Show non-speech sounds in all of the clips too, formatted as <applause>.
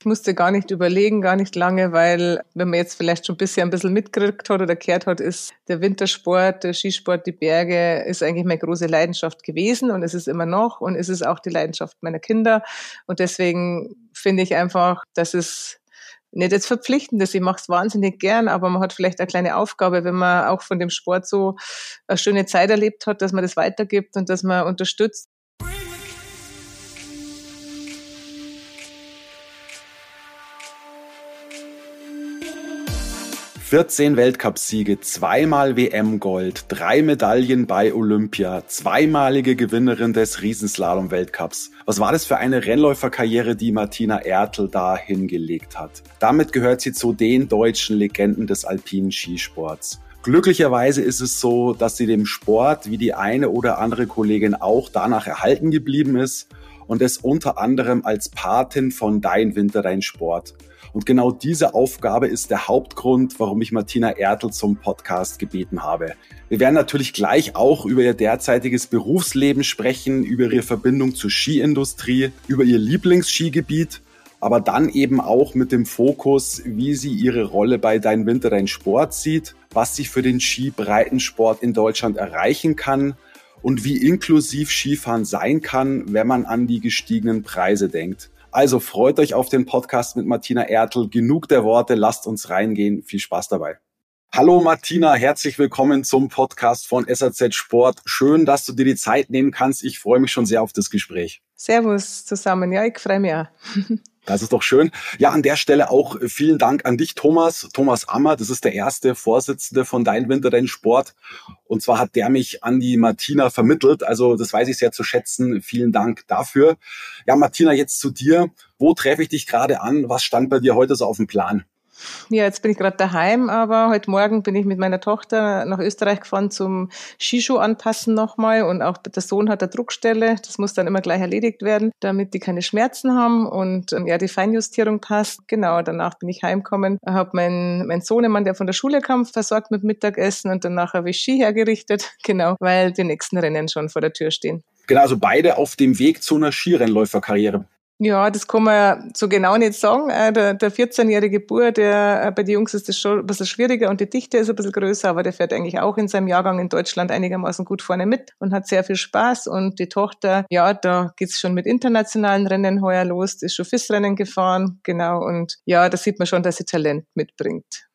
Ich musste gar nicht überlegen, gar nicht lange, weil wenn man jetzt vielleicht schon bisher ein bisschen mitgekriegt hat oder gehört hat, ist der Wintersport, der Skisport, die Berge ist eigentlich meine große Leidenschaft gewesen und es ist immer noch und es ist auch die Leidenschaft meiner Kinder. Und deswegen finde ich einfach, dass es nicht jetzt verpflichtend ist. Ich mache es wahnsinnig gern, aber man hat vielleicht eine kleine Aufgabe, wenn man auch von dem Sport so eine schöne Zeit erlebt hat, dass man das weitergibt und dass man unterstützt. 14 Weltcupsiege, zweimal WM-Gold, drei Medaillen bei Olympia, zweimalige Gewinnerin des Riesenslalom-Weltcups. Was war das für eine Rennläuferkarriere, die Martina Ertl da hingelegt hat? Damit gehört sie zu den deutschen Legenden des alpinen Skisports. Glücklicherweise ist es so, dass sie dem Sport wie die eine oder andere Kollegin auch danach erhalten geblieben ist und es unter anderem als Patin von Dein Winter, Dein Sport und genau diese Aufgabe ist der Hauptgrund, warum ich Martina Ertl zum Podcast gebeten habe. Wir werden natürlich gleich auch über ihr derzeitiges Berufsleben sprechen, über ihre Verbindung zur Skiindustrie, über ihr Lieblingsskigebiet, aber dann eben auch mit dem Fokus, wie sie ihre Rolle bei Dein Winter, Dein Sport sieht, was sie für den Skibreitensport in Deutschland erreichen kann und wie inklusiv Skifahren sein kann, wenn man an die gestiegenen Preise denkt. Also freut euch auf den Podcast mit Martina Ertl. Genug der Worte, lasst uns reingehen. Viel Spaß dabei. Hallo Martina, herzlich willkommen zum Podcast von SAZ Sport. Schön, dass du dir die Zeit nehmen kannst. Ich freue mich schon sehr auf das Gespräch. Servus zusammen. Ja, ich freue mich auch. <laughs> Das ist doch schön. Ja, an der Stelle auch äh, vielen Dank an dich, Thomas. Thomas Ammer, das ist der erste Vorsitzende von Dein Winter, Dein Sport. Und zwar hat der mich an die Martina vermittelt. Also das weiß ich sehr zu schätzen. Vielen Dank dafür. Ja, Martina, jetzt zu dir. Wo treffe ich dich gerade an? Was stand bei dir heute so auf dem Plan? Ja, jetzt bin ich gerade daheim, aber heute Morgen bin ich mit meiner Tochter nach Österreich gefahren zum Skischuh anpassen nochmal und auch der Sohn hat eine Druckstelle. Das muss dann immer gleich erledigt werden, damit die keine Schmerzen haben und ähm, ja, die Feinjustierung passt. Genau, danach bin ich heimgekommen, habe meinen mein Sohnemann, der von der Schule kam, versorgt mit Mittagessen und danach habe ich Ski hergerichtet. <laughs> Genau, weil die nächsten Rennen schon vor der Tür stehen. Genau, also beide auf dem Weg zu einer Skirennläuferkarriere. Ja, das kann man so genau nicht sagen. Äh, der, der 14-jährige Bur, der, äh, bei den Jungs ist das schon ein bisschen schwieriger und die Dichte ist ein bisschen größer, aber der fährt eigentlich auch in seinem Jahrgang in Deutschland einigermaßen gut vorne mit und hat sehr viel Spaß. Und die Tochter, ja, da geht's schon mit internationalen Rennen heuer los, ist schon FIS-Rennen gefahren, genau. Und ja, da sieht man schon, dass sie Talent mitbringt.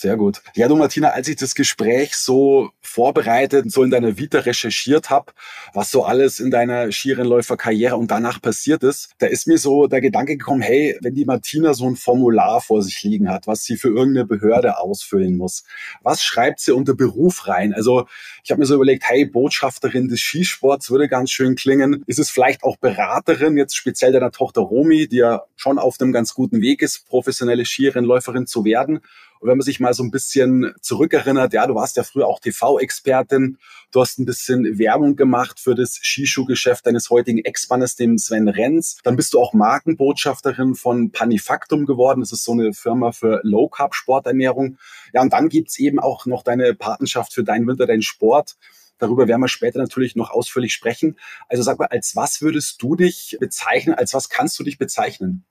Sehr gut. Ja, du Martina, als ich das Gespräch so vorbereitet und so in deiner Vita recherchiert habe, was so alles in deiner Skirennläuferkarriere und danach passiert ist, da ist mir so der Gedanke gekommen, hey, wenn die Martina so ein Formular vor sich liegen hat, was sie für irgendeine Behörde ausfüllen muss, was schreibt sie unter Beruf rein? Also ich habe mir so überlegt, hey, Botschafterin des Skisports würde ganz schön klingen. Ist es vielleicht auch Beraterin, jetzt speziell deiner Tochter Romi, die ja schon auf einem ganz guten Weg ist, professionelle Skirennläuferin zu werden? Und wenn man sich mal so ein bisschen zurückerinnert, ja, du warst ja früher auch TV-Expertin, du hast ein bisschen Werbung gemacht für das Skischuhgeschäft deines heutigen Ex-Mannes, dem Sven Renz. Dann bist du auch Markenbotschafterin von Panifactum geworden. Das ist so eine Firma für Low-Carb-Sporternährung. Ja, und dann gibt's eben auch noch deine Patenschaft für deinen Winter, deinen Sport. Darüber werden wir später natürlich noch ausführlich sprechen. Also sag mal, als was würdest du dich bezeichnen? Als was kannst du dich bezeichnen?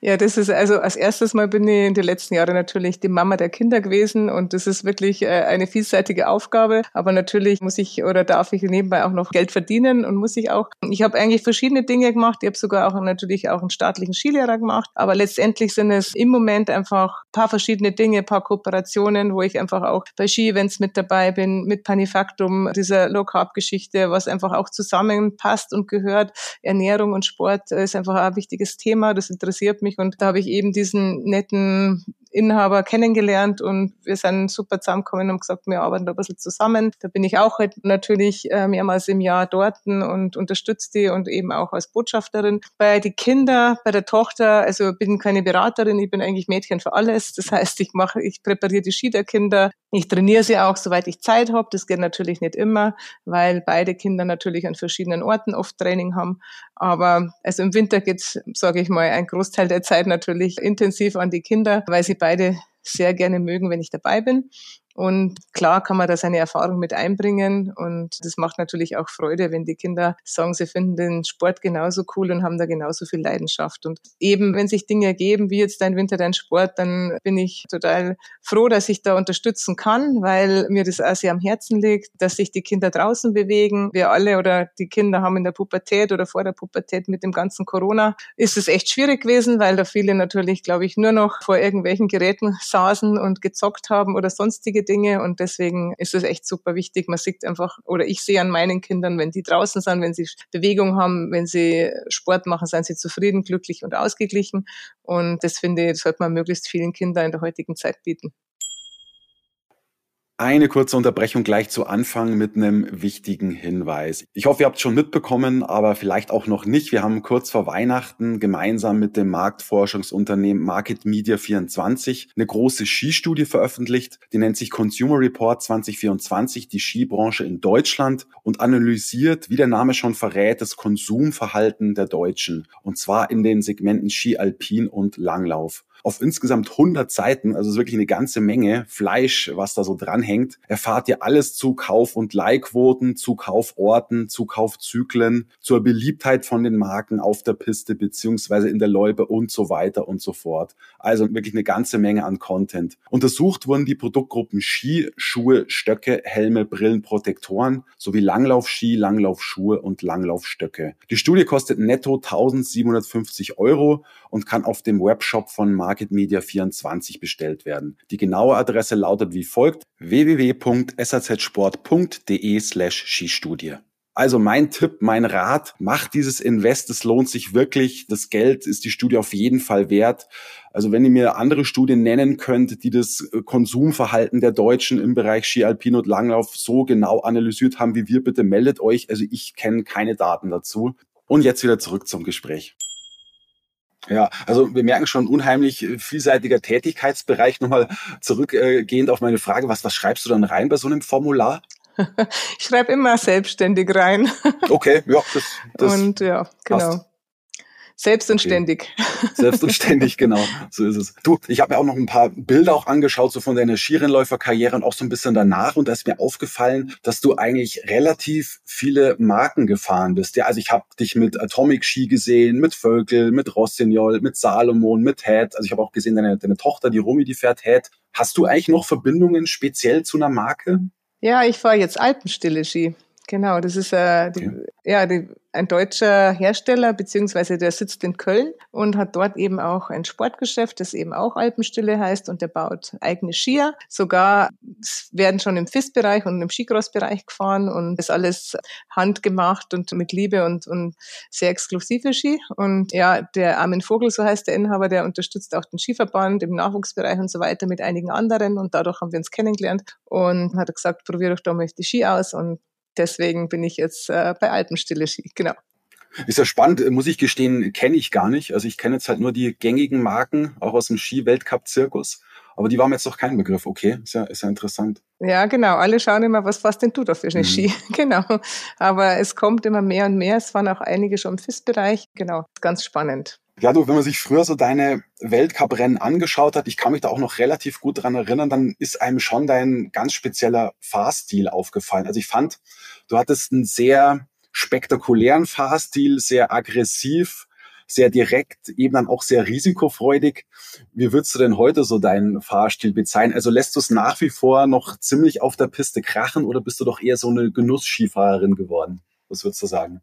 Ja, das ist also als erstes Mal bin ich in den letzten Jahren natürlich die Mama der Kinder gewesen und das ist wirklich äh, eine vielseitige Aufgabe. Aber natürlich muss ich oder darf ich nebenbei auch noch Geld verdienen und muss ich auch. Ich habe eigentlich verschiedene Dinge gemacht. Ich habe sogar auch natürlich auch einen staatlichen Skilehrer gemacht. Aber letztendlich sind es im Moment einfach paar verschiedene Dinge, paar Kooperationen, wo ich einfach auch bei Ski-Events mit dabei bin, mit Panifactum, dieser Low-Carb-Geschichte, was einfach auch zusammenpasst und gehört. Ernährung und Sport ist einfach ein wichtiges Thema, das interessiert mich. Und da habe ich eben diesen netten Inhaber kennengelernt und wir sind super zusammengekommen und gesagt, wir arbeiten da ein bisschen zusammen. Da bin ich auch halt natürlich äh, mehrmals im Jahr dort und unterstütze die und eben auch als Botschafterin. Bei die Kinder, bei der Tochter, also bin keine Beraterin, ich bin eigentlich Mädchen für alles. Das heißt, ich mache, ich präpariere die Ski der Kinder. Ich trainiere sie auch, soweit ich Zeit habe. Das geht natürlich nicht immer, weil beide Kinder natürlich an verschiedenen Orten oft Training haben. Aber also im Winter geht, sage ich mal, ein Großteil der Zeit natürlich intensiv an die Kinder, weil sie beide sehr gerne mögen, wenn ich dabei bin. Und klar kann man da seine Erfahrung mit einbringen. Und das macht natürlich auch Freude, wenn die Kinder sagen, sie finden den Sport genauso cool und haben da genauso viel Leidenschaft. Und eben, wenn sich Dinge ergeben, wie jetzt dein Winter, dein Sport, dann bin ich total froh, dass ich da unterstützen kann, weil mir das auch sehr am Herzen liegt, dass sich die Kinder draußen bewegen. Wir alle oder die Kinder haben in der Pubertät oder vor der Pubertät mit dem ganzen Corona ist es echt schwierig gewesen, weil da viele natürlich, glaube ich, nur noch vor irgendwelchen Geräten saßen und gezockt haben oder sonstige Dinge. Und deswegen ist es echt super wichtig. Man sieht einfach, oder ich sehe an meinen Kindern, wenn die draußen sind, wenn sie Bewegung haben, wenn sie Sport machen, sind sie zufrieden, glücklich und ausgeglichen. Und das finde ich, sollte man möglichst vielen Kindern in der heutigen Zeit bieten. Eine kurze Unterbrechung gleich zu Anfang mit einem wichtigen Hinweis. Ich hoffe, ihr habt schon mitbekommen, aber vielleicht auch noch nicht. Wir haben kurz vor Weihnachten gemeinsam mit dem Marktforschungsunternehmen Market Media 24 eine große Skistudie veröffentlicht. Die nennt sich Consumer Report 2024, die Skibranche in Deutschland und analysiert, wie der Name schon verrät, das Konsumverhalten der Deutschen. Und zwar in den Segmenten Ski Alpin und Langlauf auf insgesamt 100 Seiten, also wirklich eine ganze Menge Fleisch, was da so dranhängt, erfahrt ihr alles zu Kauf- und Leihquoten, zu Kauforten, zu Kaufzyklen, zur Beliebtheit von den Marken auf der Piste beziehungsweise in der Loipe und so weiter und so fort. Also wirklich eine ganze Menge an Content. Untersucht wurden die Produktgruppen Ski, Schuhe, Stöcke, Helme, Brillen, Protektoren sowie Langlaufski, Langlaufschuhe und Langlaufstöcke. Die Studie kostet netto 1750 Euro und kann auf dem Webshop von Market Media 24 bestellt werden. Die genaue Adresse lautet wie folgt www.sazsport.de slash Skistudie. Also mein Tipp, mein Rat, macht dieses Invest, es lohnt sich wirklich. Das Geld ist die Studie auf jeden Fall wert. Also wenn ihr mir andere Studien nennen könnt, die das Konsumverhalten der Deutschen im Bereich Ski Alpin und Langlauf so genau analysiert haben wie wir, bitte meldet euch. Also ich kenne keine Daten dazu. Und jetzt wieder zurück zum Gespräch. Ja, also wir merken schon unheimlich äh, vielseitiger Tätigkeitsbereich. Nochmal zurückgehend auf meine Frage, was, was schreibst du dann rein bei so einem Formular? <laughs> Ich schreibe immer selbstständig rein. Okay, ja, das, das Und ja, genau. Passt. Selbst und ständig. <laughs> Selbst und ständig, genau. So ist es. Du, ich habe mir auch noch ein paar Bilder auch angeschaut, so von deiner Skirennläuferkarriere und auch so ein bisschen danach. Und da ist mir aufgefallen, dass du eigentlich relativ viele Marken gefahren bist. Ja, also ich habe dich mit Atomic Ski gesehen, mit Völkel, mit Rossignol, mit Salomon, mit Head. Also ich habe auch gesehen, deine, deine Tochter, die Rumi, die fährt Head. Hast du eigentlich noch Verbindungen speziell zu einer Marke? Ja, ich fahre jetzt Alpenstille Ski. Genau, das ist äh, die, okay. ja die ein deutscher Hersteller, beziehungsweise der sitzt in Köln und hat dort eben auch ein Sportgeschäft, das eben auch Alpenstille heißt und der baut eigene Skier. Sogar werden schon im FIS-Bereich und im Skicross-Bereich gefahren und ist alles handgemacht und mit Liebe und, und sehr exklusive Ski. Und ja, der Armin Vogel, so heißt der Inhaber, der unterstützt auch den Skiverband im Nachwuchsbereich und so weiter mit einigen anderen und dadurch haben wir uns kennengelernt und hat gesagt, probier doch da mal die Ski aus und deswegen bin ich jetzt äh, bei Alpenstille Ski, genau. Ist ja spannend, muss ich gestehen, kenne ich gar nicht. Also ich kenne jetzt halt nur die gängigen Marken, auch aus dem Ski-Weltcup-Zirkus. Aber die waren mir jetzt noch kein Begriff. Okay, ist ja, ist ja interessant. Ja, genau. Alle schauen immer, was, was denn du da für eine mhm. Ski? <laughs> genau. Aber es kommt immer mehr und mehr. Es waren auch einige schon im FIS-Bereich. Genau. Ganz spannend. Ja, du, wenn man sich früher so deine Weltcup-Rennen angeschaut hat, ich kann mich da auch noch relativ gut dran erinnern, dann ist einem schon dein ganz spezieller Fahrstil aufgefallen. Also ich fand, du hattest einen sehr spektakulären Fahrstil, sehr aggressiv, sehr direkt, eben dann auch sehr risikofreudig. Wie würdest du denn heute so deinen Fahrstil bezeichnen? Also lässt du es nach wie vor noch ziemlich auf der Piste krachen oder bist du doch eher so eine Genussskifahrerin geworden? Was würdest du sagen?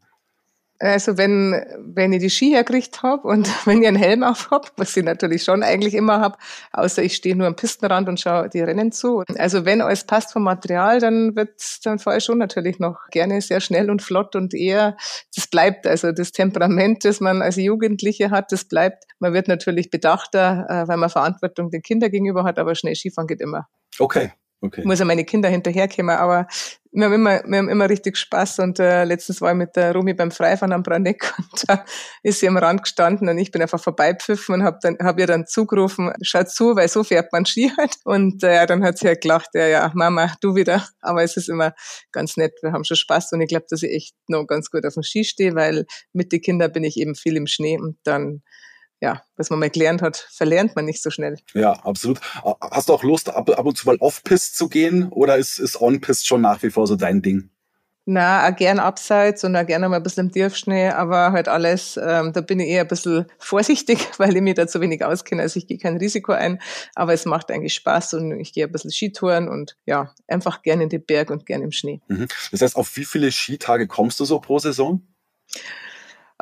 Also wenn, wenn ich die Ski herkriegt habe und <laughs> wenn ich einen Helm auf hab, was ich natürlich schon eigentlich immer hab, außer ich stehe nur am Pistenrand und schaue die Rennen zu. Also wenn alles passt vom Material, dann wird dann fahre ich schon natürlich noch gerne sehr schnell und flott und eher, das bleibt, also das Temperament, das man als Jugendliche hat, das bleibt. Man wird natürlich bedachter, äh, weil man Verantwortung den Kindern gegenüber hat, aber schnell Skifahren geht immer. Okay. Okay. Muss ja meine Kinder hinterherkommen, aber wir haben immer, wir haben immer richtig Spaß und äh, letztens war ich mit der Rumi beim Freifahren am Brandeck <laughs> und da ist sie am Rand gestanden und ich bin einfach vorbeipfiffen und habe dann hab ihr dann zugerufen, schaut zu, weil so fährt man Ski halt und äh, dann hat sie halt gelacht, ja, ja, Mama, du wieder, aber es ist immer ganz nett, wir haben schon Spaß und ich glaube, dass ich echt noch ganz gut auf dem Ski stehe, weil mit den Kindern bin ich eben viel im Schnee und dann ja, was man mal gelernt hat, verlernt man nicht so schnell. Ja, absolut. Hast du auch Lust, ab, ab und zu mal off-pist zu gehen oder ist, ist on-pist schon nach wie vor so dein Ding? Na, auch gern abseits und auch gerne mal ein bisschen im Tiefschnee, aber halt alles, ähm, da bin ich eher ein bisschen <laughs> vorsichtig, weil ich mir da zu wenig auskenne. Also ich gehe kein Risiko ein, aber es macht eigentlich Spaß und ich gehe ein bisschen Skitouren und ja, einfach gern in den Berg und gern im Schnee. Mhm. Das heißt, auf wie viele Skitage kommst du so pro Saison?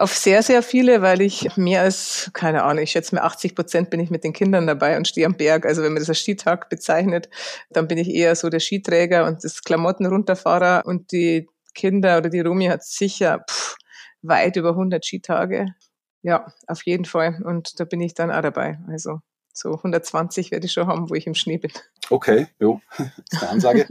Auf sehr, sehr viele, weil ich mehr als, keine Ahnung, ich schätze mir 80 Prozent bin ich mit den Kindern dabei und stehe am Berg. Also wenn man das als Skitag bezeichnet, dann bin ich eher so der Skiträger und das Klamotten runterfahrer und die Kinder oder die Romi hat sicher pff, weit über 100 Skitage. Ja, auf jeden Fall. Und da bin ich dann auch dabei. Also so 120 werde ich schon haben, wo ich im Schnee bin. Okay, jo, das <laughs> ist eine Ansage.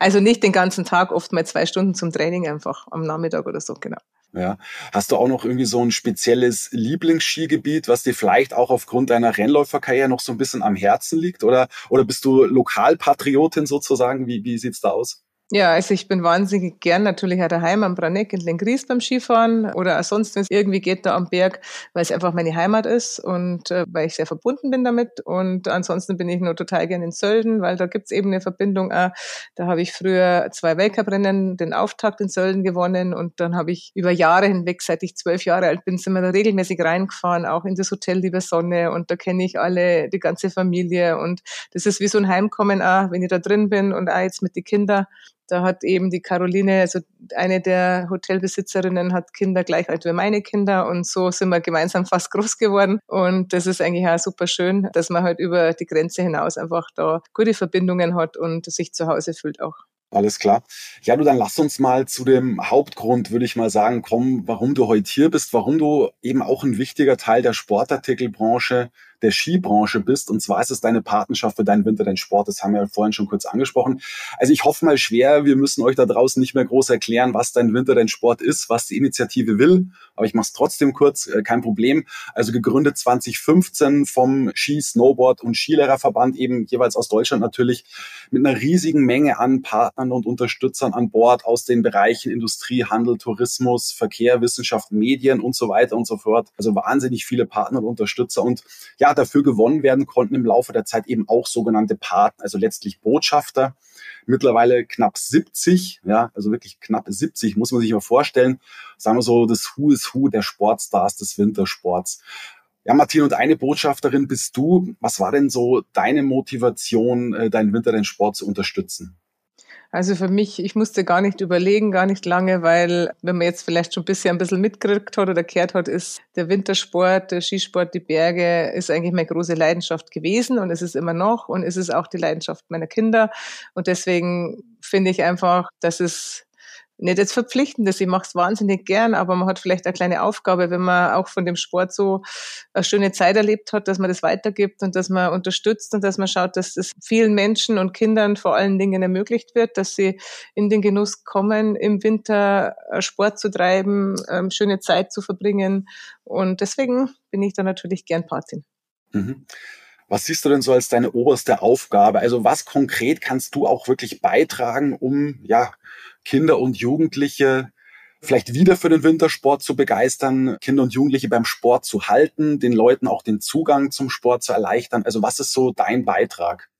also nicht den ganzen Tag, oft mal zwei Stunden zum Training einfach am Nachmittag oder so, genau. Ja. Hast du auch noch irgendwie so ein spezielles Lieblingsskigebiet, was dir vielleicht auch aufgrund deiner Rennläuferkarriere noch so ein bisschen am Herzen liegt? Oder, oder bist du Lokalpatriotin sozusagen? Wie, wie sieht's da aus? Ja, also ich bin wahnsinnig gern natürlich auch daheim am Braneck in Lengries beim Skifahren oder sonst, wenn es irgendwie geht, da am Berg, weil es einfach meine Heimat ist und äh, weil ich sehr verbunden bin damit. Und ansonsten bin ich nur total gern in Sölden, weil da gibt's eben eine Verbindung. Auch. Da habe ich früher zwei Weltcuprennen, den Auftakt in Sölden gewonnen und dann habe ich über Jahre hinweg, seit ich zwölf Jahre alt bin, sind wir da regelmäßig reingefahren, auch in das Hotel Liebe Sonne und da kenne ich alle, die ganze Familie und das ist wie so ein Heimkommen auch, wenn ich da drin bin und auch jetzt mit den Kindern da hat eben die Caroline, also eine der Hotelbesitzerinnen, hat Kinder gleich alt wie meine Kinder und so sind wir gemeinsam fast groß geworden. Und das ist eigentlich auch super schön, dass man halt über die Grenze hinaus einfach da gute Verbindungen hat und sich zu Hause fühlt auch. Alles klar. Ja, du, dann lass uns mal zu dem Hauptgrund, würde ich mal sagen, kommen, warum du heute hier bist, warum du eben auch ein wichtiger Teil der Sportartikelbranche der Skibranche bist. Und zwar ist es deine Partnerschaft für deinen Winter, deinen Sport. Das haben wir ja vorhin schon kurz angesprochen. Also ich hoffe mal schwer, wir müssen euch da draußen nicht mehr groß erklären, was dein Winter, dein Sport ist, was die Initiative will. Aber ich mache es trotzdem kurz, äh, kein Problem. Also gegründet 2015 vom Ski, Snowboard und Skilehrerverband, eben jeweils aus Deutschland natürlich, mit einer riesigen Menge an Partnern und Unterstützern an Bord aus den Bereichen Industrie, Handel, Tourismus, Verkehr, Wissenschaft, Medien und so weiter und so fort. Also wahnsinnig viele Partner und Unterstützer. Und ja, dafür gewonnen werden konnten im Laufe der Zeit eben auch sogenannte Partner, also letztlich Botschafter. Mittlerweile knapp 70, ja, also wirklich knapp 70, muss man sich mal vorstellen. Sagen wir so, das Who is Who der Sportstars des Wintersports. Ja, Martin, und eine Botschafterin bist du. Was war denn so deine Motivation, äh, deinen Winter, den Sport zu unterstützen? Also für mich, ich musste gar nicht überlegen, gar nicht lange, weil wenn man jetzt vielleicht schon bisher ein bisschen mitgekriegt hat oder kehrt hat, ist der Wintersport, der Skisport, die Berge ist eigentlich meine große Leidenschaft gewesen und es ist immer noch und es ist auch die Leidenschaft meiner Kinder. Und deswegen finde ich einfach, dass es nicht jetzt verpflichtendes, ich mache es wahnsinnig gern, aber man hat vielleicht eine kleine Aufgabe, wenn man auch von dem Sport so eine schöne Zeit erlebt hat, dass man das weitergibt und dass man unterstützt und dass man schaut, dass es vielen Menschen und Kindern vor allen Dingen ermöglicht wird, dass sie in den Genuss kommen, im Winter äh, Sport zu treiben, ähm, schöne Zeit zu verbringen. Und deswegen bin ich da natürlich gern Patin. Mhm. Was siehst du denn so als deine oberste Aufgabe? Also was konkret kannst du auch wirklich beitragen, um ja Kinder und Jugendliche vielleicht wieder für den Wintersport zu begeistern, Kinder und Jugendliche beim Sport zu halten, den Leuten auch den Zugang zum Sport zu erleichtern? Also was ist so dein Beitrag?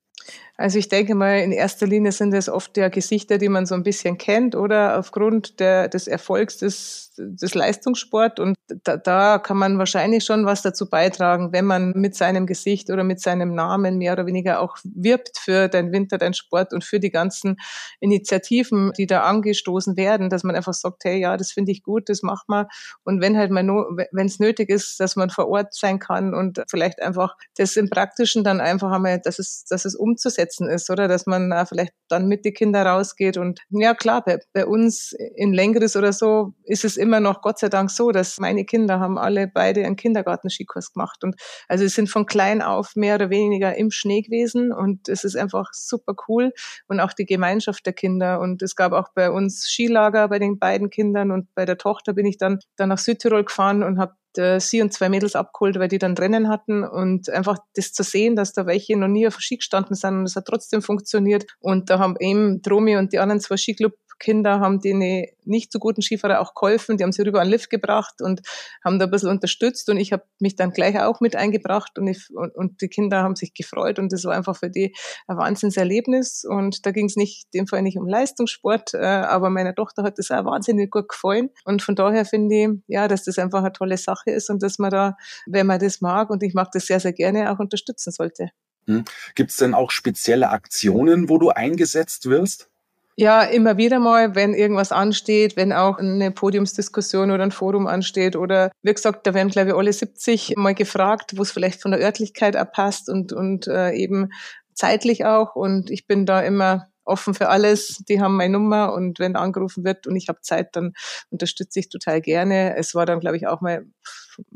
Also ich denke mal, in erster Linie sind es oft ja Gesichter, die man so ein bisschen kennt oder aufgrund der, des Erfolgs des, des Leistungssport. Und da, da kann man wahrscheinlich schon was dazu beitragen, wenn man mit seinem Gesicht oder mit seinem Namen mehr oder weniger auch wirbt für dein Winter, dein Sport und für die ganzen Initiativen, die da angestoßen werden, dass man einfach sagt, hey, ja, das finde ich gut, das macht man. Und wenn halt mal, wenn es nötig ist, dass man vor Ort sein kann und vielleicht einfach das im Praktischen dann einfach einmal, dass es, dass es umzusetzen ist, oder? Dass man vielleicht dann mit die Kinder rausgeht und ja klar, bei, bei uns in Längeres oder so ist es immer noch Gott sei Dank so, dass meine Kinder haben alle beide einen Kindergarten-Skikurs gemacht und also sie sind von klein auf mehr oder weniger im Schnee gewesen und es ist einfach super cool und auch die Gemeinschaft der Kinder und es gab auch bei uns Skilager bei den beiden Kindern und bei der Tochter bin ich dann, dann nach Südtirol gefahren und habe äh, sie und zwei Mädels abgeholt, weil die dann Rennen hatten und einfach das zu sehen, dass da welche noch nie auf Ski gestanden sind und es hat trotzdem funktioniert. Und da haben eben Dromi und die anderen zwei Skiclub Kinder haben denen nicht so guten Skifahrer auch geholfen. Die haben sie rüber an den Lift gebracht und haben da ein bisschen unterstützt. Und ich habe mich dann gleich auch mit eingebracht und, ich, und, und, die Kinder haben sich gefreut. Und das war einfach für die ein Wahnsinnserlebnis. Und da ging es nicht, in dem Fall nicht um Leistungssport, äh, aber meiner Tochter hat das auch wahnsinnig gut gefallen. Und von daher finde ich, ja, dass das einfach eine tolle Sache ist und dass man da, wenn man das mag, und ich mag das sehr, sehr gerne, auch unterstützen sollte. Hm. Gibt es denn auch spezielle Aktionen, wo du eingesetzt wirst? Ja, immer wieder mal, wenn irgendwas ansteht, wenn auch eine Podiumsdiskussion oder ein Forum ansteht oder wie gesagt, da werden glaube ich alle 70 mal gefragt, wo es vielleicht von der Örtlichkeit abpasst und, und äh, eben zeitlich auch und ich bin da immer offen für alles. Die haben meine Nummer und wenn angerufen wird und ich habe Zeit, dann unterstütze ich total gerne. Es war dann, glaube ich, auch mal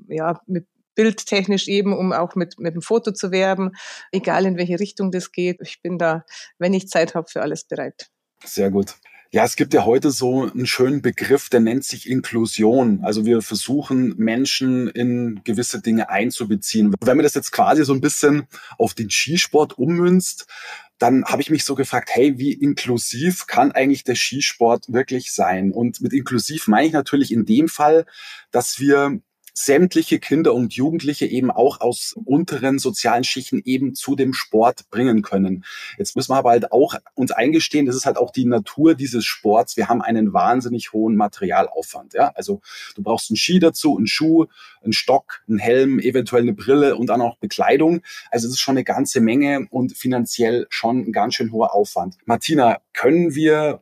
ja mit bildtechnisch eben, um auch mit, mit dem Foto zu werben, egal in welche Richtung das geht. Ich bin da, wenn ich Zeit habe, für alles bereit. Sehr gut. Ja, es gibt ja heute so einen schönen Begriff, der nennt sich Inklusion. Also wir versuchen Menschen in gewisse Dinge einzubeziehen. Wenn man das jetzt quasi so ein bisschen auf den Skisport ummünzt, dann habe ich mich so gefragt, hey, wie inklusiv kann eigentlich der Skisport wirklich sein? Und mit inklusiv meine ich natürlich in dem Fall, dass wir sämtliche Kinder und Jugendliche eben auch aus unteren sozialen Schichten eben zu dem Sport bringen können. Jetzt müssen wir aber halt auch uns eingestehen, das ist halt auch die Natur dieses Sports. Wir haben einen wahnsinnig hohen Materialaufwand. Ja? Also du brauchst einen Ski dazu, einen Schuh, einen Stock, einen Helm, eventuell eine Brille und dann auch Bekleidung. Also es ist schon eine ganze Menge und finanziell schon ein ganz schön hoher Aufwand. Martina, können wir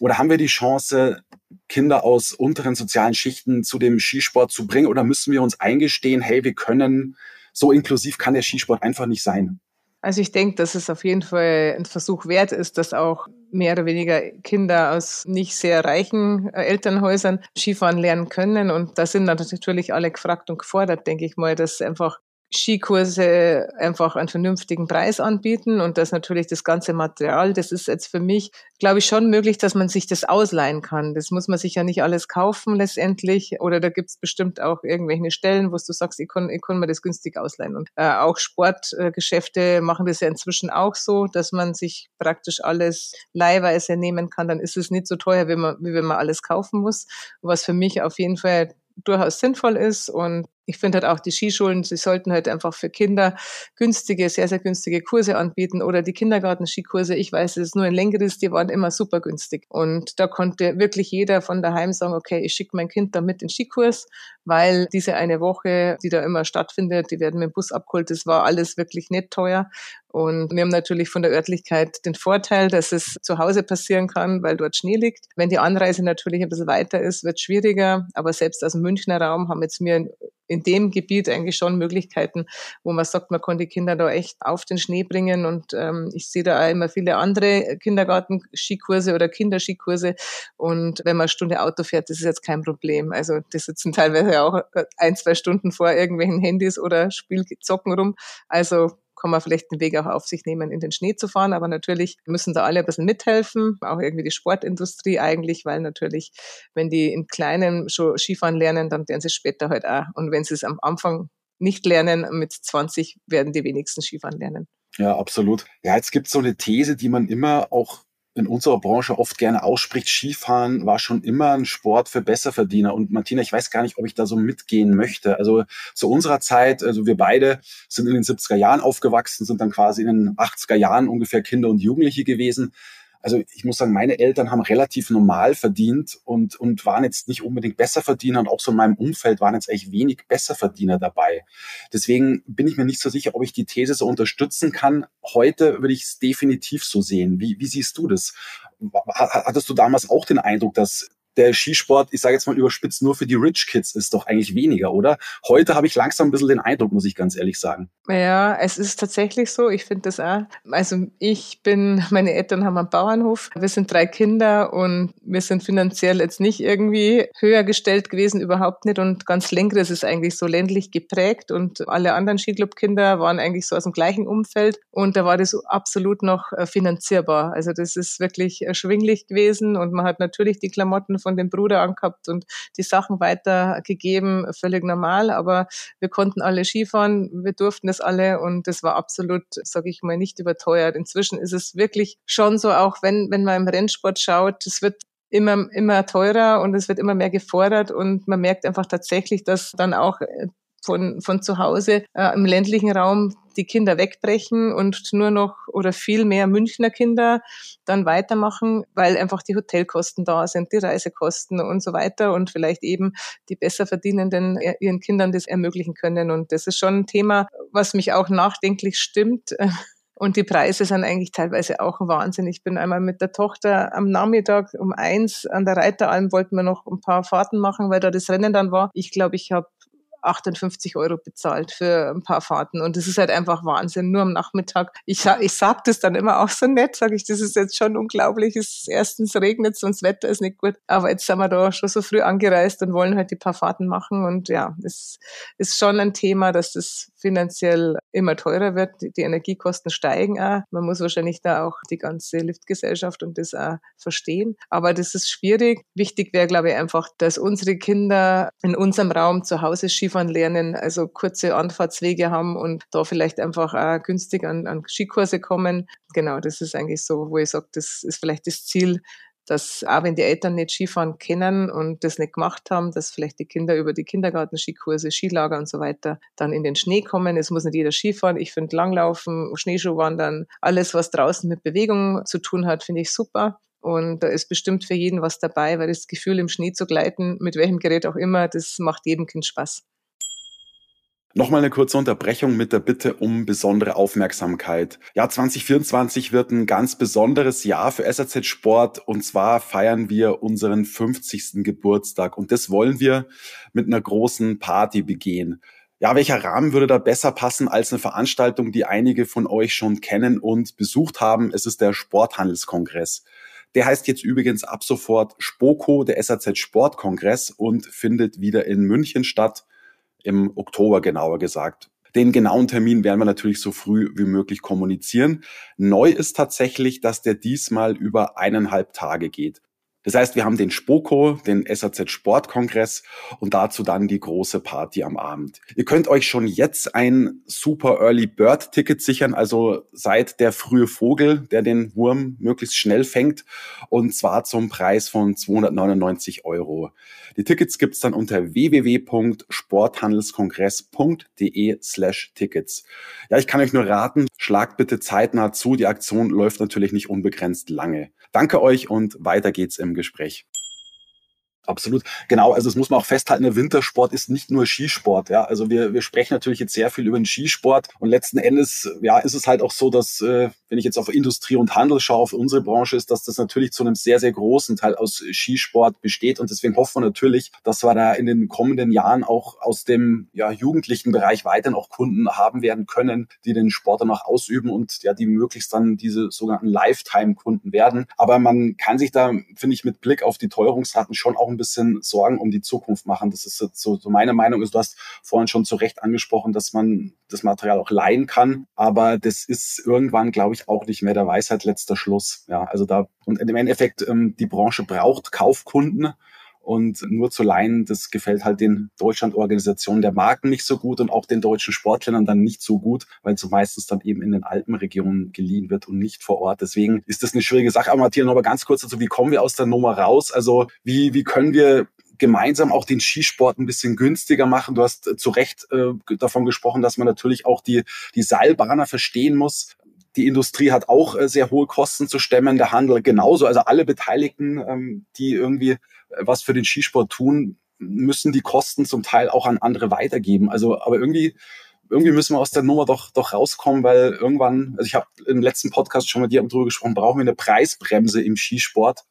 oder haben wir die Chance, Kinder aus unteren sozialen Schichten zu dem Skisport zu bringen? Oder müssen wir uns eingestehen, hey, wir können, so inklusiv kann der Skisport einfach nicht sein? Also ich denke, dass es auf jeden Fall ein Versuch wert ist, dass auch mehr oder weniger Kinder aus nicht sehr reichen äh, Elternhäusern Skifahren lernen können. Und da sind natürlich alle gefragt und gefordert, denke ich mal, dass einfach Skikurse einfach einen vernünftigen Preis anbieten und das natürlich das ganze Material, das ist jetzt für mich, glaube ich, schon möglich, dass man sich das ausleihen kann. Das muss man sich ja nicht alles kaufen letztendlich oder da gibt es bestimmt auch irgendwelche Stellen, wo du sagst, ich kann, ich kann mir das günstig ausleihen. Und äh, auch Sportgeschäfte machen das ja inzwischen auch so, dass man sich praktisch alles leihweise nehmen kann. Dann ist es nicht so teuer, wie, man, wie wenn man alles kaufen muss, was für mich auf jeden Fall durchaus sinnvoll ist und ich finde halt auch die Skischulen, sie sollten halt einfach für Kinder günstige, sehr, sehr günstige Kurse anbieten oder die Kindergarten-Skikurse. Ich weiß, es ist nur ein längeres, die waren immer super günstig. Und da konnte wirklich jeder von daheim sagen, okay, ich schicke mein Kind da mit in Skikurs, weil diese eine Woche, die da immer stattfindet, die werden mit dem Bus abgeholt. Das war alles wirklich nicht teuer. Und wir haben natürlich von der Örtlichkeit den Vorteil, dass es zu Hause passieren kann, weil dort Schnee liegt. Wenn die Anreise natürlich ein bisschen weiter ist, wird es schwieriger. Aber selbst aus dem Münchner Raum haben jetzt mir in dem Gebiet eigentlich schon Möglichkeiten, wo man sagt, man kann die Kinder da echt auf den Schnee bringen. Und ähm, ich sehe da auch immer viele andere Kindergarten-Skikurse oder Kinderskikurse. Und wenn man eine Stunde Auto fährt, das ist jetzt kein Problem. Also die sitzen teilweise auch ein, zwei Stunden vor irgendwelchen Handys oder Spielzocken rum. Also kann man vielleicht den Weg auch auf sich nehmen, in den Schnee zu fahren. Aber natürlich müssen da alle ein bisschen mithelfen, auch irgendwie die Sportindustrie eigentlich, weil natürlich, wenn die in Kleinen schon Skifahren lernen, dann werden sie später halt auch. Und wenn sie es am Anfang nicht lernen, mit 20 werden die wenigsten Skifahren lernen. Ja, absolut. Ja, jetzt gibt es so eine These, die man immer auch in unserer Branche oft gerne ausspricht, Skifahren war schon immer ein Sport für Besserverdiener. Und Martina, ich weiß gar nicht, ob ich da so mitgehen möchte. Also zu unserer Zeit, also wir beide sind in den 70er Jahren aufgewachsen, sind dann quasi in den 80er Jahren ungefähr Kinder und Jugendliche gewesen also ich muss sagen, meine Eltern haben relativ normal verdient und, und waren jetzt nicht unbedingt Besserverdiener und auch so in meinem Umfeld waren jetzt echt wenig Besserverdiener dabei. Deswegen bin ich mir nicht so sicher, ob ich die These so unterstützen kann. Heute würde ich es definitiv so sehen. Wie, wie siehst du das? Hattest du damals auch den Eindruck, dass der Skisport, ich sage jetzt mal überspitzt, nur für die Rich Kids ist doch eigentlich weniger, oder? Heute habe ich langsam ein bisschen den Eindruck, muss ich ganz ehrlich sagen. Ja, es ist tatsächlich so. Ich finde das auch. Also ich bin, meine Eltern haben einen Bauernhof. Wir sind drei Kinder und wir sind finanziell jetzt nicht irgendwie höher gestellt gewesen, überhaupt nicht. Und ganz Lenkres ist eigentlich so ländlich geprägt und alle anderen Skiclub-Kinder waren eigentlich so aus dem gleichen Umfeld und da war das absolut noch äh, finanzierbar. Also das ist wirklich erschwinglich gewesen und man hat natürlich die Klamotten von von dem Bruder angehabt und die Sachen weitergegeben, völlig normal. Aber wir konnten alle Skifahren, wir durften das alle und das war absolut, sage ich mal, nicht überteuert. Inzwischen ist es wirklich schon so, auch wenn, wenn man im Rennsport schaut, es wird immer, immer teurer und es wird immer mehr gefordert und man merkt einfach tatsächlich, dass dann auch von, von zu Hause äh, im ländlichen Raum die Kinder wegbrechen und nur noch oder viel mehr Münchner Kinder dann weitermachen, weil einfach die Hotelkosten da sind, die Reisekosten und so weiter und vielleicht eben die besser verdienenden ihren Kindern das ermöglichen können. Und das ist schon ein Thema, was mich auch nachdenklich stimmt. <laughs> Und die Preise sind eigentlich teilweise auch ein Wahnsinn. Ich bin einmal mit der Tochter am Nachmittag um eins an der Reiteralm wollten wir noch ein paar Fahrten machen, weil da das Rennen dann war. Ich glaube, ich habe 58 Euro bezahlt für ein paar Fahrten. Und das ist halt einfach Wahnsinn, nur am Nachmittag. Ich, ich sag das dann immer auch so nett, sage ich, das ist jetzt schon unglaublich. Es, erstens regnet es und das Wetter ist nicht gut. Aber jetzt sind wir da schon so früh angereist und wollen halt die paar Fahrten machen. Und ja, es ist schon ein Thema, dass das finanziell immer teurer wird. Die Energiekosten steigen auch. Man muss wahrscheinlich da auch die ganze Liftgesellschaft und das auch verstehen. Aber das ist schwierig. Wichtig wäre, glaube ich, einfach, dass unsere Kinder in unserem Raum zu Hause Skifahren lernen, also kurze Anfahrtswege haben und da vielleicht einfach auch günstig an, an Skikurse kommen. Genau, das ist eigentlich so, wo ich sage, das ist vielleicht das Ziel, dass auch wenn die Eltern nicht Skifahren kennen und das nicht gemacht haben, dass vielleicht die Kinder über die Kindergartenskikurse, Skilager und so weiter dann in den Schnee kommen. Es muss nicht jeder Skifahren. Ich finde Langlaufen, Schneeschuhwandern, alles, was draußen mit Bewegung zu tun hat, finde ich super. Und da ist bestimmt für jeden was dabei, weil das Gefühl, im Schnee zu gleiten, mit welchem Gerät auch immer, das macht jedem Kind Spaß. Nochmal eine kurze Unterbrechung mit der Bitte um besondere Aufmerksamkeit. Ja, 2024 wird ein ganz besonderes Jahr für SAZ Sport und zwar feiern wir unseren 50. Geburtstag und das wollen wir mit einer großen Party begehen. Ja, welcher Rahmen würde da besser passen als eine Veranstaltung, die einige von euch schon kennen und besucht haben? Es ist der Sporthandelskongress. Der heißt jetzt übrigens ab sofort Spoko, der SAZ Sportkongress und findet wieder in München statt im Oktober genauer gesagt. Den genauen Termin werden wir natürlich so früh wie möglich kommunizieren. Neu ist tatsächlich, dass der diesmal über eineinhalb Tage geht. Das heißt, wir haben den Spoko, den SAZ Sportkongress und dazu dann die große Party am Abend. Ihr könnt euch schon jetzt ein super Early Bird Ticket sichern, also seid der frühe Vogel, der den Wurm möglichst schnell fängt und zwar zum Preis von 299 Euro. Die Tickets gibt's dann unter www.sporthandelskongress.de slash Tickets. Ja, ich kann euch nur raten, schlagt bitte zeitnah zu. Die Aktion läuft natürlich nicht unbegrenzt lange. Danke euch und weiter geht's im Gespräch. Absolut. Genau, also das muss man auch festhalten, der Wintersport ist nicht nur Skisport. Ja, also wir, wir sprechen natürlich jetzt sehr viel über den Skisport und letzten Endes, ja, ist es halt auch so, dass, äh, wenn ich jetzt auf Industrie und Handel schaue, auf unsere Branche, ist, dass das natürlich zu einem sehr, sehr großen Teil aus Skisport besteht und deswegen hoffen wir natürlich, dass wir da in den kommenden Jahren auch aus dem ja, jugendlichen Bereich weiterhin auch Kunden haben werden können, die den Sport dann auch ausüben und ja, die möglichst dann diese sogenannten Lifetime-Kunden werden. Aber man kann sich da, finde ich, mit Blick auf die Teuerungsraten schon auch ein bisschen Sorgen um die Zukunft machen. Das ist so, so meine Meinung. Du hast vorhin schon zu Recht angesprochen, dass man das Material auch leihen kann. Aber das ist irgendwann, glaube ich, auch nicht mehr der Weisheit letzter Schluss. Ja, also da, und im Endeffekt, ähm, die Branche braucht Kaufkunden. und nur zu leihen, das gefällt halt den Deutschlandorganisationen der Marken nicht so gut und auch den deutschen Sportlern dann nicht so gut, weil so meistens dann eben in den Alpenregionen geliehen wird und nicht vor Ort. Deswegen ist das eine schwierige Sache. Aber Matthias, noch mal ganz kurz dazu, wie kommen wir aus der Nummer raus? Also wie, wie können wir gemeinsam auch den Skisport ein bisschen günstiger machen. Du hast zu Recht äh, davon gesprochen, dass man natürlich auch die, die Seilbahner verstehen muss. Die Industrie hat auch äh, sehr hohe Kosten zu stemmen, der Handel genauso. Also alle Beteiligten, ähm, die irgendwie äh, was für den Skisport tun, müssen die Kosten zum Teil auch an andere weitergeben. Also, aber irgendwie irgendwie müssen wir aus der Nummer doch, doch rauskommen, weil irgendwann, also ich habe im letzten Podcast schon mit dir darüber gesprochen, brauchen wir eine Preisbremse im Skisport.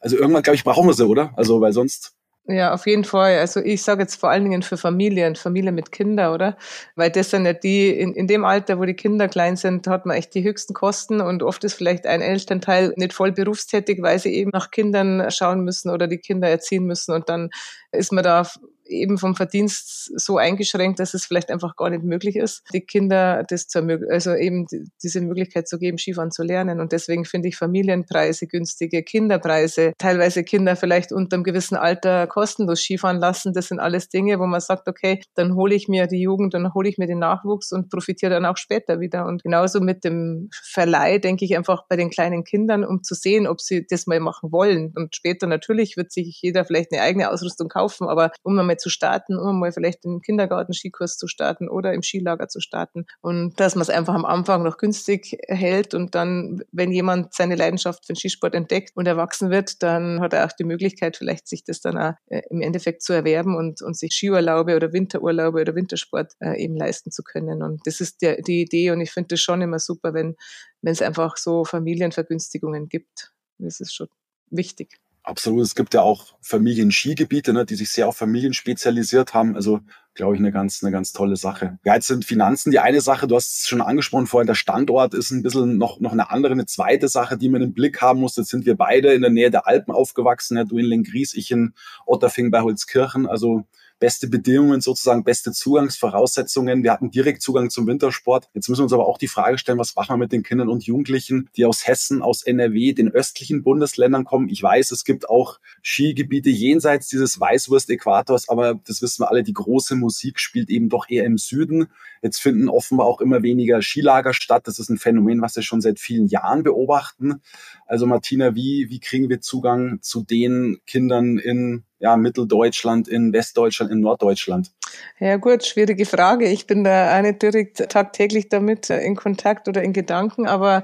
Also irgendwann, glaube ich, brauchen wir sie, oder? Also, weil sonst ja, auf jeden Fall. Also ich sage jetzt vor allen Dingen für Familien, Familien mit Kindern, oder? Weil das sind ja die, in, in dem Alter, wo die Kinder klein sind, hat man echt die höchsten Kosten und oft ist vielleicht ein Elternteil nicht voll berufstätig, weil sie eben nach Kindern schauen müssen oder die Kinder erziehen müssen und dann ist man da eben vom Verdienst so eingeschränkt, dass es vielleicht einfach gar nicht möglich ist, die Kinder das zu also eben diese Möglichkeit zu geben, Skifahren zu lernen. Und deswegen finde ich Familienpreise günstige, Kinderpreise, teilweise Kinder vielleicht unter einem gewissen Alter kostenlos Skifahren lassen. Das sind alles Dinge, wo man sagt, okay, dann hole ich mir die Jugend, dann hole ich mir den Nachwuchs und profitiere dann auch später wieder. Und genauso mit dem Verleih denke ich einfach bei den kleinen Kindern, um zu sehen, ob sie das mal machen wollen. Und später natürlich wird sich jeder vielleicht eine eigene Ausrüstung kaufen, aber um mal zu starten, um mal vielleicht im Kindergarten Skikurs zu starten oder im Skilager zu starten. Und dass man es einfach am Anfang noch günstig hält und dann, wenn jemand seine Leidenschaft für den Skisport entdeckt und erwachsen wird, dann hat er auch die Möglichkeit, vielleicht sich das dann auch äh, im Endeffekt zu erwerben und, und sich Skiurlaube oder Winterurlaube oder Wintersport äh, eben leisten zu können. Und das ist der, die Idee und ich finde das schon immer super, wenn es einfach so Familienvergünstigungen gibt. Das ist schon wichtig. Absolut. Es gibt ja auch Familien-Skigebiete, ne, die sich sehr auf Familien spezialisiert haben. Also, glaube ich, eine ganz, eine ganz tolle Sache. Ja, jetzt sind Finanzen die eine Sache. Du hast es schon angesprochen vorhin. Der Standort ist ein bisschen noch, noch eine andere, eine zweite Sache, die man im Blick haben muss. Jetzt sind wir beide in der Nähe der Alpen aufgewachsen. Ja, du in Lengries, ich in Otterfing bei Holzkirchen. Also, beste Bedingungen sozusagen, beste Zugangsvoraussetzungen. Wir hatten direkt Zugang zum Wintersport. Jetzt müssen wir uns aber auch die Frage stellen, was machen wir mit den Kindern und Jugendlichen, die aus Hessen, aus NRW, den östlichen Bundesländern kommen. Ich weiß, es gibt auch Skigebiete jenseits dieses Weißwurst-Äquators, aber das wissen wir alle, die große Musik spielt eben doch eher im Süden. Jetzt finden offenbar auch immer weniger Skilager statt. Das ist ein Phänomen, was wir schon seit vielen Jahren beobachten. Also Martina, wie, wie kriegen wir Zugang zu den Kindern in ja, Mitteldeutschland, in Westdeutschland, in Norddeutschland? Ja gut, schwierige Frage. Ich bin da nicht direkt tagtäglich damit in Kontakt oder in Gedanken, aber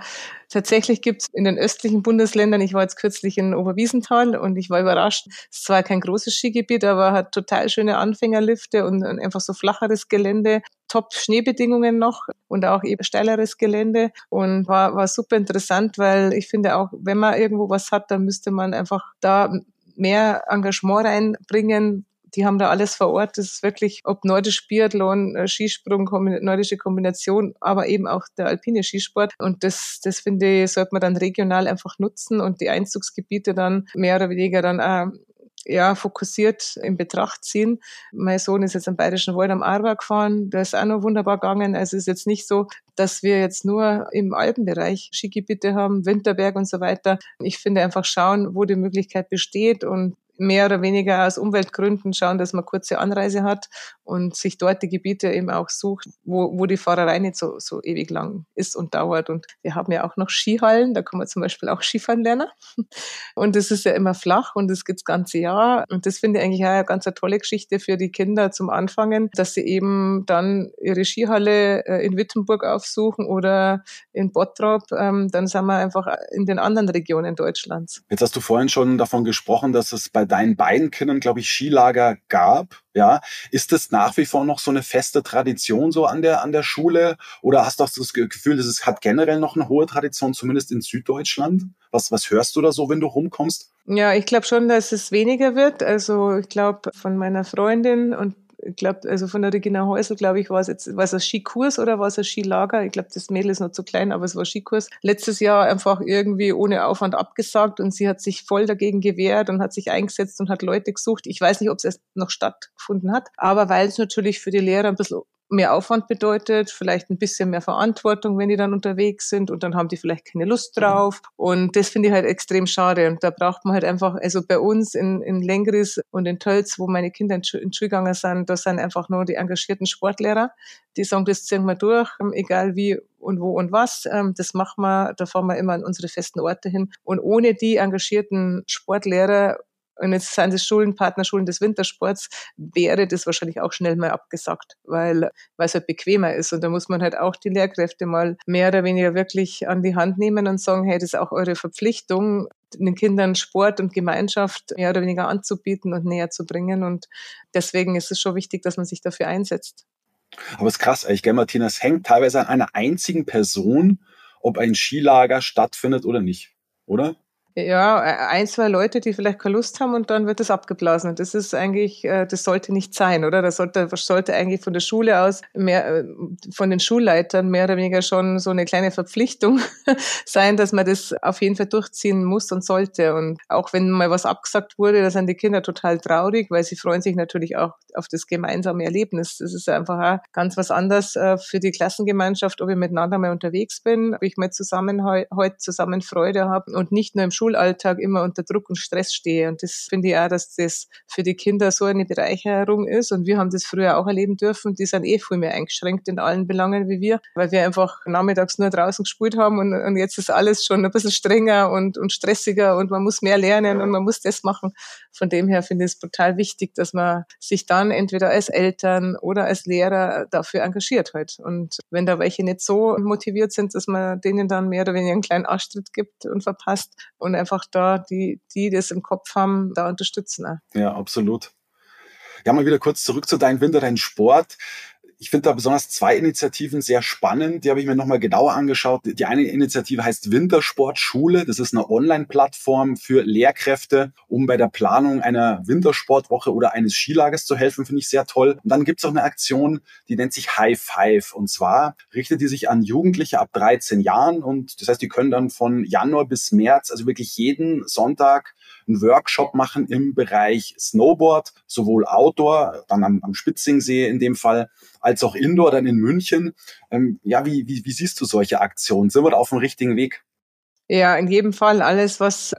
tatsächlich gibt es in den östlichen Bundesländern, ich war jetzt kürzlich in Oberwiesenthal und ich war überrascht, es ist zwar kein großes Skigebiet, aber hat total schöne Anfängerlifte und einfach so flacheres Gelände, top Schneebedingungen noch und auch eben steileres Gelände und war, war super interessant, weil ich finde auch, wenn man irgendwo was hat, dann müsste man einfach da mehr Engagement reinbringen, die haben da alles vor Ort. Das ist wirklich, ob nordisch Biathlon, äh, Skisprung, nordische Kombination, aber eben auch der alpine Skisport. Und das, das finde ich, sollte man dann regional einfach nutzen und die Einzugsgebiete dann mehr oder weniger dann auch ja, fokussiert in Betracht ziehen. Mein Sohn ist jetzt am Bayerischen Wald am Arber gefahren, da ist auch noch wunderbar gegangen. Also es ist jetzt nicht so, dass wir jetzt nur im Alpenbereich Skigebiete haben, Winterberg und so weiter. Ich finde einfach schauen, wo die Möglichkeit besteht und mehr oder weniger aus Umweltgründen schauen, dass man kurze Anreise hat und sich dort die Gebiete eben auch sucht, wo, wo die Fahrerei nicht so, so ewig lang ist und dauert. Und wir haben ja auch noch Skihallen, da kann man zum Beispiel auch Skifahren lernen. <laughs> Und das ist ja immer flach und das das ganze Jahr. Und das finde ich eigentlich auch eine ganz tolle Geschichte für die Kinder zum Anfangen, dass sie eben dann ihre Skihalle äh, in Wittenburg aufsuchen oder in Bottrop. Ähm, dann sind wir einfach in den anderen Regionen Deutschlands. Jetzt hast du vorhin schon davon gesprochen, dass es bei deinen beiden Kindern, glaube ich, Skilager gab. Ja, ist das nach wie vor noch so eine feste Tradition so an der an der Schule oder hast du auch das Gefühl, dass es hat generell noch eine hohe Tradition, zumindest in Süddeutschland? Was was hörst du da so, wenn du rumkommst? Ja, ich glaube schon, dass es weniger wird. Also ich glaube von meiner Freundin und ich glaube, also von der Regina Häusl, glaube ich, war es jetzt, war es ein Skikurs oder war es ein Skilager? Ich glaube, das Mädel ist noch zu klein, aber es war Skikurs. Letztes Jahr einfach irgendwie ohne Aufwand abgesagt und sie hat sich voll dagegen gewehrt und hat sich eingesetzt und hat Leute gesucht. Ich weiß nicht, ob es erst noch stattgefunden hat, aber weil es natürlich für die Lehrer ein bisschen mehr Aufwand bedeutet, vielleicht ein bisschen mehr Verantwortung, wenn die dann unterwegs sind und dann haben die vielleicht keine Lust drauf. Und das finde ich halt extrem schade. Und da braucht man halt einfach, also bei uns in, in Lengris und in Tölz, wo meine Kinder in, in Schulgangen sind, da sind einfach nur die engagierten Sportlehrer, die sagen, das ziehen wir durch, ähm, egal wie und wo und was. Ähm, das machen wir, da fahren wir immer an unsere festen Orte hin. Und ohne die engagierten Sportlehrer und jetzt sind es Schulen, Partnerschulen des Wintersports, wäre das wahrscheinlich auch schnell mal abgesagt, weil, weil es halt bequemer ist. Und da muss man halt auch die Lehrkräfte mal mehr oder weniger wirklich an die Hand nehmen und sagen, hey, das ist auch eure Verpflichtung, den Kindern Sport und Gemeinschaft mehr oder weniger anzubieten und näher zu bringen. Und deswegen ist es schon wichtig, dass man sich dafür einsetzt. Aber es ist krass, ich gell, Martina, es hängt teilweise an einer einzigen Person, ob ein Skilager stattfindet oder nicht, oder? Ja, äh, ein, zwei Leute, die vielleicht keine Lust haben und dann wird das abgeblasen. Und das ist eigentlich, äh, das sollte nicht sein, oder? Das sollte, sollte eigentlich von der Schule aus mehr, äh, von den Schulleitern mehr oder weniger schon so eine kleine Verpflichtung <laughs> sein, dass man das auf jeden Fall durchziehen muss und sollte. Und auch wenn mal was abgesagt wurde, da sind die Kinder total traurig, weil sie freuen sich natürlich auch auf das gemeinsame Erlebnis. Das ist einfach ganz was anderes für die Klassengemeinschaft, ob ich miteinander mal unterwegs bin, ob ich mal zusammen heute zusammen Freude habe und nicht nur im Schulalltag immer unter Druck und Stress stehe. Und das finde ich auch, dass das für die Kinder so eine Bereicherung ist. Und wir haben das früher auch erleben dürfen. Die sind eh viel mehr eingeschränkt in allen Belangen wie wir, weil wir einfach nachmittags nur draußen gespielt haben und, und jetzt ist alles schon ein bisschen strenger und, und stressiger und man muss mehr lernen und man muss das machen. Von dem her finde ich es brutal wichtig, dass man sich dann entweder als Eltern oder als Lehrer dafür engagiert halt. Und wenn da welche nicht so motiviert sind, dass man denen dann mehr oder weniger einen kleinen Arschtritt gibt und verpasst und und einfach da die, die das im Kopf haben, da unterstützen. Ja, absolut. Ja, mal wieder kurz zurück zu deinem Winter, dein Sport. Ich finde da besonders zwei Initiativen sehr spannend. Die habe ich mir nochmal genauer angeschaut. Die eine Initiative heißt Wintersportschule. Das ist eine Online-Plattform für Lehrkräfte, um bei der Planung einer Wintersportwoche oder eines Skilagers zu helfen. Finde ich sehr toll. Und dann gibt es auch eine Aktion, die nennt sich High Five. Und zwar richtet die sich an Jugendliche ab 13 Jahren. Und das heißt, die können dann von Januar bis März, also wirklich jeden Sonntag, einen Workshop machen im Bereich Snowboard, sowohl Outdoor, dann am, am Spitzingsee in dem Fall, als auch Indoor dann in München. Ähm, ja, wie, wie, wie siehst du solche Aktionen? Sind wir da auf dem richtigen Weg? Ja, in jedem Fall alles, was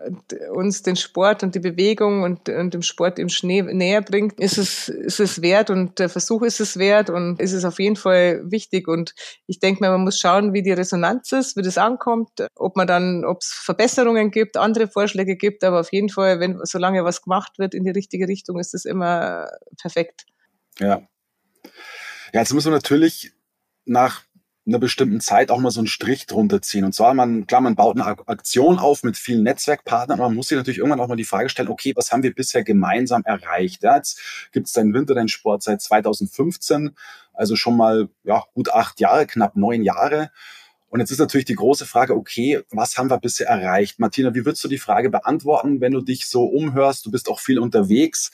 uns den Sport und die Bewegung und, und dem Sport im Schnee näher bringt, ist es, ist es wert und der Versuch ist es wert und ist es auf jeden Fall wichtig. Und ich denke mal, man muss schauen, wie die Resonanz ist, wie das ankommt, ob man dann, ob es Verbesserungen gibt, andere Vorschläge gibt, aber auf jeden Fall, wenn, solange was gemacht wird in die richtige Richtung, ist es immer perfekt. Ja. Ja, jetzt müssen wir natürlich nach einer bestimmten Zeit auch mal so einen Strich drunter ziehen. Und zwar, man, klar, man baut eine Aktion auf mit vielen Netzwerkpartnern, aber man muss sich natürlich irgendwann auch mal die Frage stellen, okay, was haben wir bisher gemeinsam erreicht? Ja, jetzt gibt es den Winterrennsport seit 2015, also schon mal ja, gut acht Jahre, knapp neun Jahre. Und jetzt ist natürlich die große Frage, okay, was haben wir bisher erreicht? Martina, wie würdest du die Frage beantworten, wenn du dich so umhörst? Du bist auch viel unterwegs.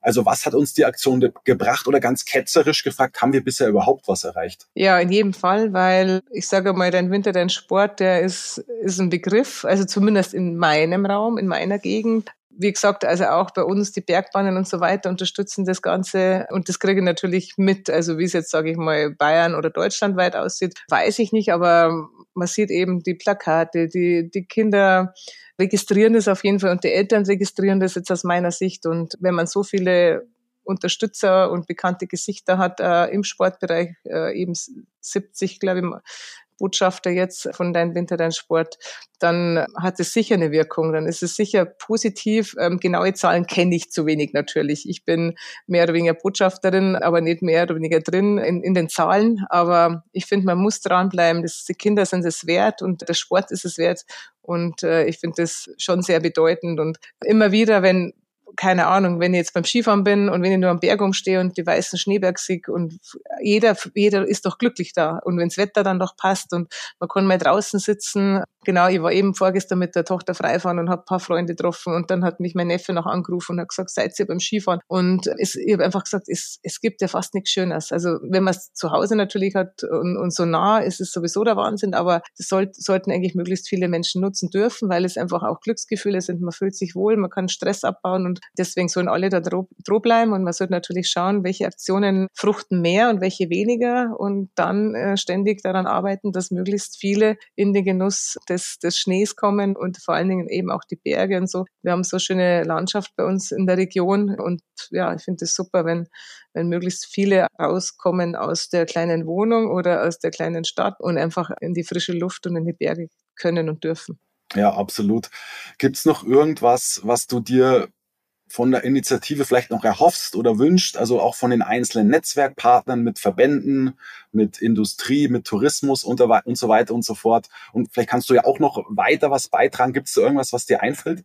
Also was hat uns die Aktion gebracht oder ganz ketzerisch gefragt, haben wir bisher überhaupt was erreicht? Ja, in jedem Fall, weil ich sage mal, dein Winter, dein Sport, der ist, ist ein Begriff, also zumindest in meinem Raum, in meiner Gegend wie gesagt, also auch bei uns die Bergbahnen und so weiter unterstützen das Ganze und das kriege ich natürlich mit. Also wie es jetzt, sage ich mal, Bayern oder deutschlandweit aussieht, weiß ich nicht, aber man sieht eben die Plakate, die, die Kinder registrieren das auf jeden Fall und die Eltern registrieren das jetzt aus meiner Sicht. Und wenn man so viele Unterstützer und bekannte Gesichter hat äh, im Sportbereich, äh, eben 70, glaube ich, Botschafter jetzt von Dein Winter, Dein Sport, dann hat es sicher eine Wirkung. Dann ist es sicher positiv. Ähm, genaue Zahlen kenne ich zu wenig natürlich. Ich bin mehr oder weniger Botschafterin, aber nicht mehr oder weniger drin in, in den Zahlen. Aber ich finde, man muss dranbleiben. Das, die Kinder sind es wert und der Sport ist es wert. Und äh, ich finde das schon sehr bedeutend. Und immer wieder, wenn keine Ahnung, wenn ich jetzt beim Skifahren bin und wenn ich nur am Berg umstehe und die weißen Schneeberg sehe und jeder, jeder ist doch glücklich da. Und wenns Wetter dann doch passt und man kann mal draußen sitzen. Genau, ich war eben vorgestern mit der Tochter Freifahren und habe paar Freunde getroffen und dann hat mich mein Neffe noch angerufen und hat gesagt, seid ihr beim Skifahren? Und es, ich habe einfach gesagt, es, es gibt ja fast nichts Schönes. Also wenn man es zu Hause natürlich hat und, und so nah, ist es sowieso der Wahnsinn, aber das soll, sollten eigentlich möglichst viele Menschen nutzen dürfen, weil es einfach auch Glücksgefühle sind. Man fühlt sich wohl, man kann Stress abbauen und Deswegen sollen alle da droh, bleiben und man sollte natürlich schauen, welche Aktionen fruchten mehr und welche weniger und dann äh, ständig daran arbeiten, dass möglichst viele in den Genuss des, des Schnees kommen und vor allen Dingen eben auch die Berge und so. Wir haben so schöne Landschaft bei uns in der Region und ja, ich finde es super, wenn, wenn möglichst viele rauskommen aus der kleinen Wohnung oder aus der kleinen Stadt und einfach in die frische Luft und in die Berge können und dürfen. Ja, absolut. Gibt's noch irgendwas, was du dir von der Initiative vielleicht noch erhoffst oder wünscht, also auch von den einzelnen Netzwerkpartnern mit Verbänden, mit Industrie, mit Tourismus und, und so weiter und so fort. Und vielleicht kannst du ja auch noch weiter was beitragen. Gibt es da irgendwas, was dir einfällt?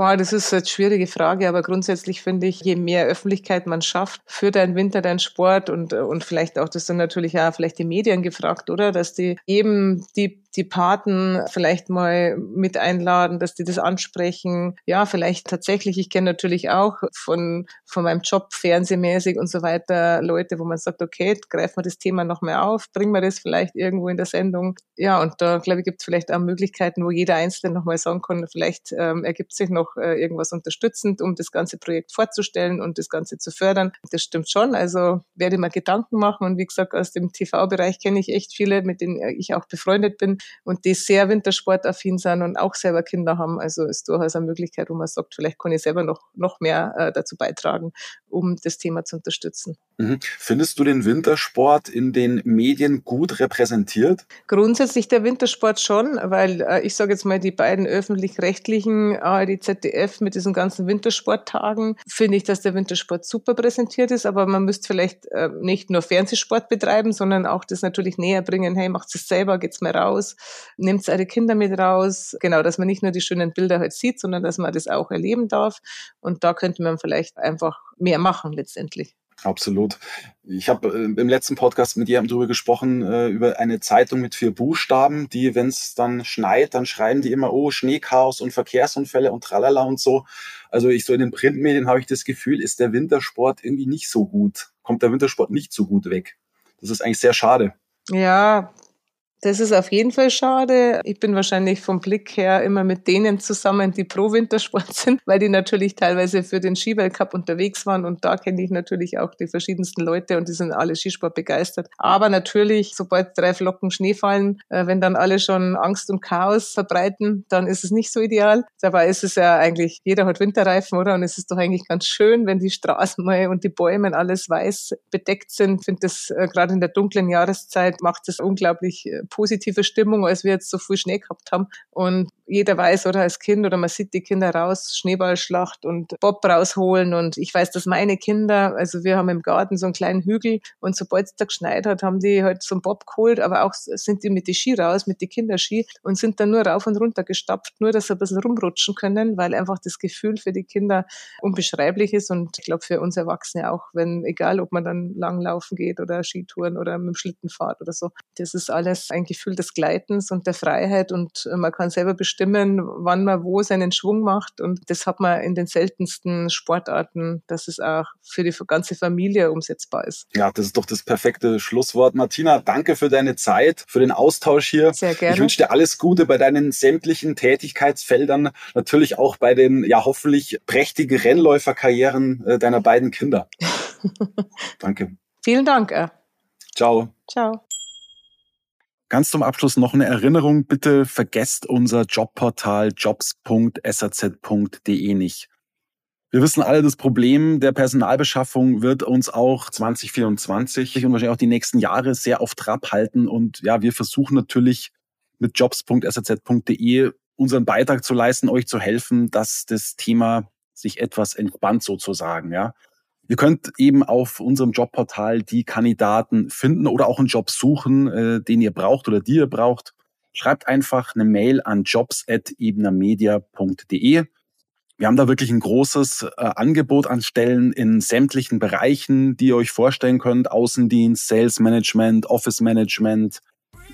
Boah, das ist eine schwierige Frage, aber grundsätzlich finde ich, je mehr Öffentlichkeit man schafft für deinen Winter, deinen Sport und, und vielleicht auch, das sind natürlich auch vielleicht die Medien gefragt, oder? Dass die eben die die Paten vielleicht mal mit einladen, dass die das ansprechen. Ja, vielleicht tatsächlich, ich kenne natürlich auch von, von meinem Job fernsehmäßig und so weiter Leute, wo man sagt, okay, greifen wir das Thema noch mehr auf, bringen wir das vielleicht irgendwo in der Sendung. Ja, und da, glaube ich, gibt es vielleicht auch Möglichkeiten, wo jeder Einzelne nochmal sagen kann, vielleicht ähm, ergibt sich noch äh, irgendwas unterstützend, um das ganze Projekt vorzustellen und das Ganze zu fördern. Das stimmt schon. Also werde mir Gedanken machen. Und wie gesagt, aus dem TV-Bereich kenne ich echt viele, mit denen ich auch befreundet bin und die sehr wintersportaffin sind und auch selber Kinder haben. Also ist durchaus eine Möglichkeit, wo man sagt, vielleicht kann ich selber noch, noch mehr äh, dazu beitragen, um das Thema zu unterstützen. Mhm. Findest du den Wintersport in den Medien gut repräsentiert? Grundsätzlich der Wintersport schon, weil äh, ich sage jetzt mal, die beiden öffentlich-rechtlichen ARD, ZDF mit diesen ganzen Wintersporttagen, finde ich, dass der Wintersport super präsentiert ist, aber man müsste vielleicht äh, nicht nur Fernsehsport betreiben, sondern auch das natürlich näher bringen, hey, macht es selber, geht's mal raus, nimmt eure Kinder mit raus. Genau, dass man nicht nur die schönen Bilder halt sieht, sondern dass man das auch erleben darf. Und da könnte man vielleicht einfach mehr machen letztendlich. Absolut. Ich habe äh, im letzten Podcast mit dir darüber gesprochen, äh, über eine Zeitung mit vier Buchstaben, die, wenn es dann schneit, dann schreiben die immer, oh, Schneechaos und Verkehrsunfälle und tralala und so. Also ich so in den Printmedien habe ich das Gefühl, ist der Wintersport irgendwie nicht so gut. Kommt der Wintersport nicht so gut weg. Das ist eigentlich sehr schade. Ja, das ist auf jeden Fall schade. Ich bin wahrscheinlich vom Blick her immer mit denen zusammen, die pro Wintersport <laughs> sind, weil die natürlich teilweise für den Skiweltcup unterwegs waren und da kenne ich natürlich auch die verschiedensten Leute und die sind alle Skisport begeistert. Aber natürlich, sobald drei Flocken Schnee fallen, äh, wenn dann alle schon Angst und Chaos verbreiten, dann ist es nicht so ideal. Dabei ist es ja eigentlich, jeder hat Winterreifen, oder? Und es ist doch eigentlich ganz schön, wenn die Straßen mal und die Bäume alles weiß bedeckt sind. Ich finde das äh, gerade in der dunklen Jahreszeit macht es unglaublich äh, positive Stimmung, als wir jetzt so viel Schnee gehabt haben. Und jeder weiß, oder als Kind, oder man sieht die Kinder raus, Schneeballschlacht und Bob rausholen. Und ich weiß, dass meine Kinder, also wir haben im Garten so einen kleinen Hügel und sobald es da geschneit hat, haben die halt so einen Bob geholt, aber auch sind die mit die Ski raus, mit die Kinderski und sind dann nur rauf und runter gestapft, nur dass sie ein bisschen rumrutschen können, weil einfach das Gefühl für die Kinder unbeschreiblich ist und ich glaube für uns Erwachsene auch, wenn, egal ob man dann langlaufen geht oder Skitouren oder mit dem Schlitten fahrt oder so, das ist alles ein Gefühl des Gleitens und der Freiheit und man kann selber bestimmen, wann man wo seinen Schwung macht und das hat man in den seltensten Sportarten, dass es auch für die ganze Familie umsetzbar ist. Ja, das ist doch das perfekte Schlusswort. Martina, danke für deine Zeit, für den Austausch hier. Sehr gerne. Ich wünsche dir alles Gute bei deinen sämtlichen Tätigkeitsfeldern, natürlich auch bei den ja hoffentlich prächtigen Rennläuferkarrieren äh, deiner beiden Kinder. <laughs> danke. Vielen Dank. Ciao. Ciao. Ganz zum Abschluss noch eine Erinnerung. Bitte vergesst unser Jobportal jobs.saz.de nicht. Wir wissen alle, das Problem der Personalbeschaffung wird uns auch 2024 und wahrscheinlich auch die nächsten Jahre sehr auf Trab halten. Und ja, wir versuchen natürlich mit jobs.saz.de unseren Beitrag zu leisten, euch zu helfen, dass das Thema sich etwas entspannt sozusagen, ja. Ihr könnt eben auf unserem Jobportal die Kandidaten finden oder auch einen Job suchen, äh, den ihr braucht oder die ihr braucht. Schreibt einfach eine Mail an jobs.ebnermedia.de. Wir haben da wirklich ein großes äh, Angebot an Stellen in sämtlichen Bereichen, die ihr euch vorstellen könnt. Außendienst, Sales Management, Office Management,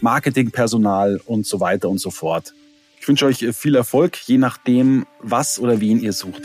Marketingpersonal und so weiter und so fort. Ich wünsche euch viel Erfolg, je nachdem, was oder wen ihr sucht.